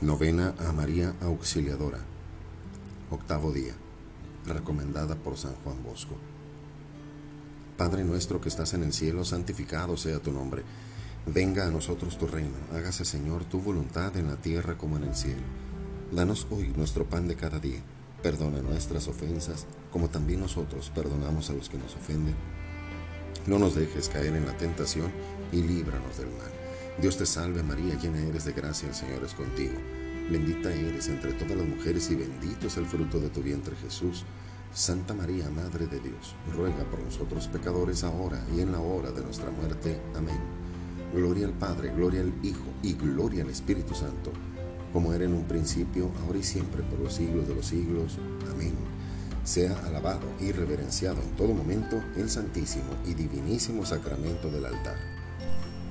Novena a María Auxiliadora. Octavo día. Recomendada por San Juan Bosco. Padre nuestro que estás en el cielo, santificado sea tu nombre. Venga a nosotros tu reino. Hágase, Señor, tu voluntad en la tierra como en el cielo. Danos hoy nuestro pan de cada día. Perdona nuestras ofensas, como también nosotros perdonamos a los que nos ofenden. No nos dejes caer en la tentación y líbranos del mal. Dios te salve María, llena eres de gracia, el Señor es contigo. Bendita eres entre todas las mujeres y bendito es el fruto de tu vientre Jesús. Santa María, Madre de Dios, ruega por nosotros pecadores ahora y en la hora de nuestra muerte. Amén. Gloria al Padre, gloria al Hijo y gloria al Espíritu Santo, como era en un principio, ahora y siempre, por los siglos de los siglos. Amén. Sea alabado y reverenciado en todo momento el Santísimo y Divinísimo Sacramento del altar.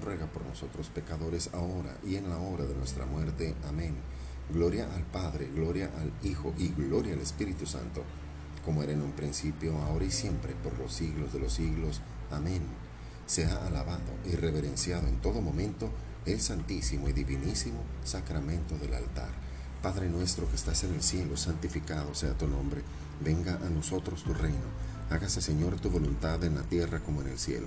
ruega por nosotros pecadores ahora y en la hora de nuestra muerte. Amén. Gloria al Padre, gloria al Hijo y gloria al Espíritu Santo, como era en un principio, ahora y siempre, por los siglos de los siglos. Amén. Sea alabado y reverenciado en todo momento el santísimo y divinísimo sacramento del altar. Padre nuestro que estás en el cielo, santificado sea tu nombre. Venga a nosotros tu reino. Hágase, Señor, tu voluntad en la tierra como en el cielo.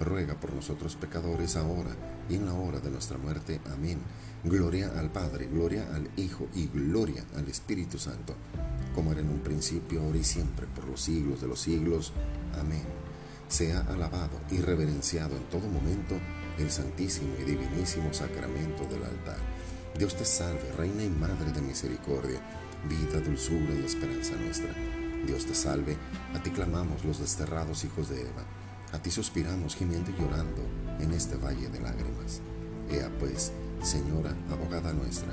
ruega por nosotros pecadores ahora y en la hora de nuestra muerte. Amén. Gloria al Padre, gloria al Hijo y gloria al Espíritu Santo como era en un principio, ahora y siempre, por los siglos de los siglos. Amén. Sea alabado y reverenciado en todo momento el santísimo y divinísimo sacramento del altar. Dios te salve, Reina y Madre de Misericordia, vida, dulzura y esperanza nuestra. Dios te salve, a ti clamamos los desterrados hijos de Eva, a ti suspiramos gimiendo y llorando en este valle de lágrimas. Ea pues, Señora, abogada nuestra,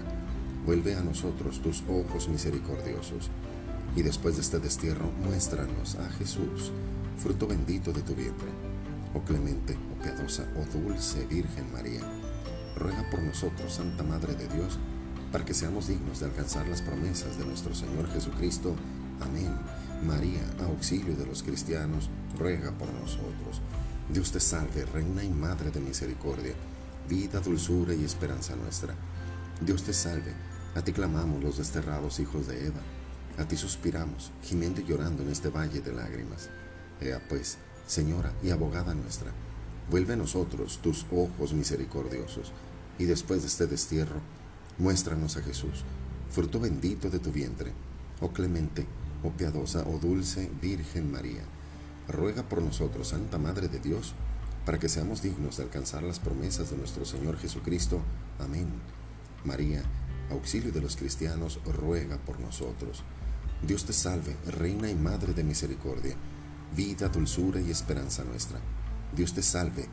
vuelve a nosotros tus ojos misericordiosos y después de este destierro, muéstranos a Jesús, fruto bendito de tu vientre. Oh clemente, oh piadosa, oh dulce Virgen María, ruega por nosotros, Santa Madre de Dios, para que seamos dignos de alcanzar las promesas de nuestro Señor Jesucristo. Amén. María, auxilio de los cristianos, ruega por nosotros. Dios te salve, Reina y Madre de Misericordia, vida, dulzura y esperanza nuestra. Dios te salve, a ti clamamos los desterrados hijos de Eva. A ti suspiramos, gimiendo y llorando en este valle de lágrimas. Ea pues, Señora y abogada nuestra, vuelve a nosotros tus ojos misericordiosos, y después de este destierro, muéstranos a Jesús, fruto bendito de tu vientre. Oh clemente, oh piadosa, oh dulce Virgen María, ruega por nosotros, Santa Madre de Dios, para que seamos dignos de alcanzar las promesas de nuestro Señor Jesucristo. Amén. María, auxilio de los cristianos, ruega por nosotros. Dios te salve, Reina y Madre de Misericordia, vida, dulzura y esperanza nuestra. Dios te salve,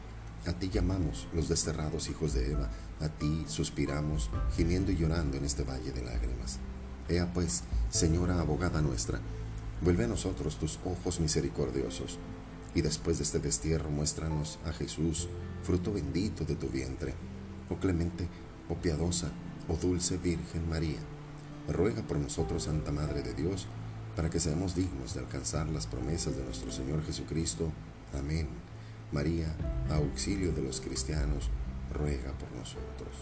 a ti llamamos los desterrados hijos de Eva, a ti suspiramos, gimiendo y llorando en este valle de lágrimas. Ea pues, Señora abogada nuestra, vuelve a nosotros tus ojos misericordiosos, y después de este destierro muéstranos a Jesús, fruto bendito de tu vientre. Oh clemente, oh piadosa, oh dulce Virgen María ruega por nosotros, Santa Madre de Dios, para que seamos dignos de alcanzar las promesas de nuestro Señor Jesucristo. Amén. María, auxilio de los cristianos, ruega por nosotros.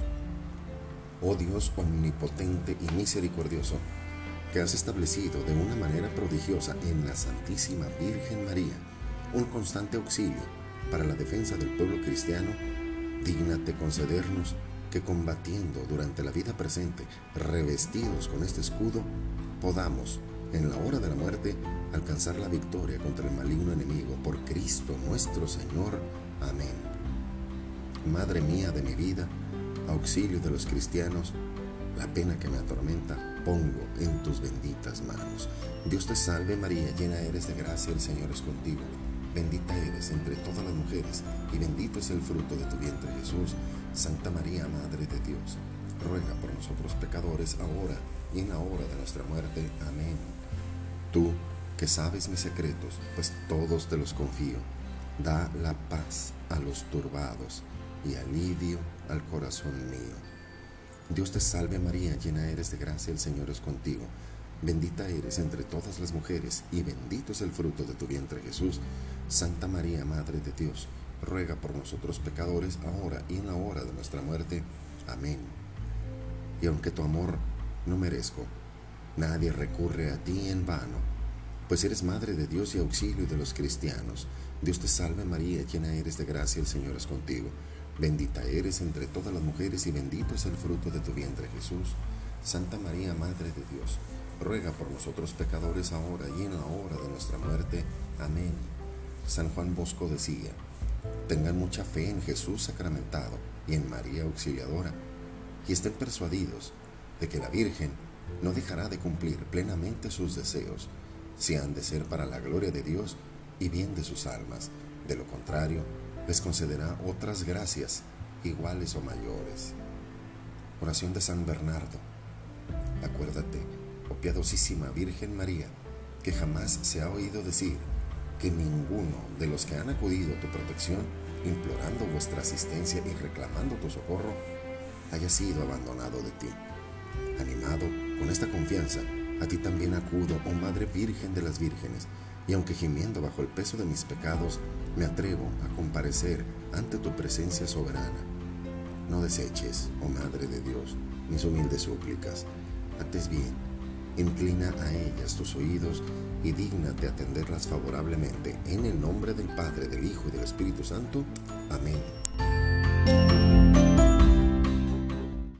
Oh Dios omnipotente y misericordioso, que has establecido de una manera prodigiosa en la Santísima Virgen María un constante auxilio para la defensa del pueblo cristiano, dígnate concedernos que combatiendo durante la vida presente, revestidos con este escudo, podamos, en la hora de la muerte, alcanzar la victoria contra el maligno enemigo por Cristo nuestro Señor. Amén. Madre mía de mi vida, auxilio de los cristianos, la pena que me atormenta, pongo en tus benditas manos. Dios te salve María, llena eres de gracia, el Señor es contigo. Bendita eres entre todas las mujeres, y bendito es el fruto de tu vientre Jesús. Santa María, Madre de Dios, ruega por nosotros pecadores, ahora y en la hora de nuestra muerte. Amén. Tú, que sabes mis secretos, pues todos te los confío, da la paz a los turbados y alivio al corazón mío. Dios te salve María, llena eres de gracia, el Señor es contigo. Bendita eres entre todas las mujeres, y bendito es el fruto de tu vientre Jesús. Santa María, Madre de Dios, ruega por nosotros pecadores, ahora y en la hora de nuestra muerte. Amén. Y aunque tu amor no merezco, nadie recurre a ti en vano, pues eres Madre de Dios y auxilio de los cristianos. Dios te salve María, llena eres de gracia, el Señor es contigo. Bendita eres entre todas las mujeres y bendito es el fruto de tu vientre Jesús. Santa María, Madre de Dios, ruega por nosotros pecadores ahora y en la hora de nuestra muerte. Amén. San Juan Bosco decía, tengan mucha fe en Jesús sacramentado y en María Auxiliadora, y estén persuadidos de que la Virgen no dejará de cumplir plenamente sus deseos, si han de ser para la gloria de Dios y bien de sus almas. De lo contrario, les concederá otras gracias iguales o mayores. Oración de San Bernardo. Acuérdate, oh piadosísima Virgen María, que jamás se ha oído decir que ninguno de los que han acudido a tu protección, implorando vuestra asistencia y reclamando tu socorro, haya sido abandonado de ti. Animado con esta confianza, a ti también acudo, oh Madre Virgen de las Vírgenes, y aunque gimiendo bajo el peso de mis pecados, me atrevo a comparecer ante tu presencia soberana. No deseches, oh Madre de Dios, mis humildes súplicas. Antes bien, inclina a ellas tus oídos y dígnate atenderlas favorablemente. En el nombre del Padre, del Hijo y del Espíritu Santo. Amén.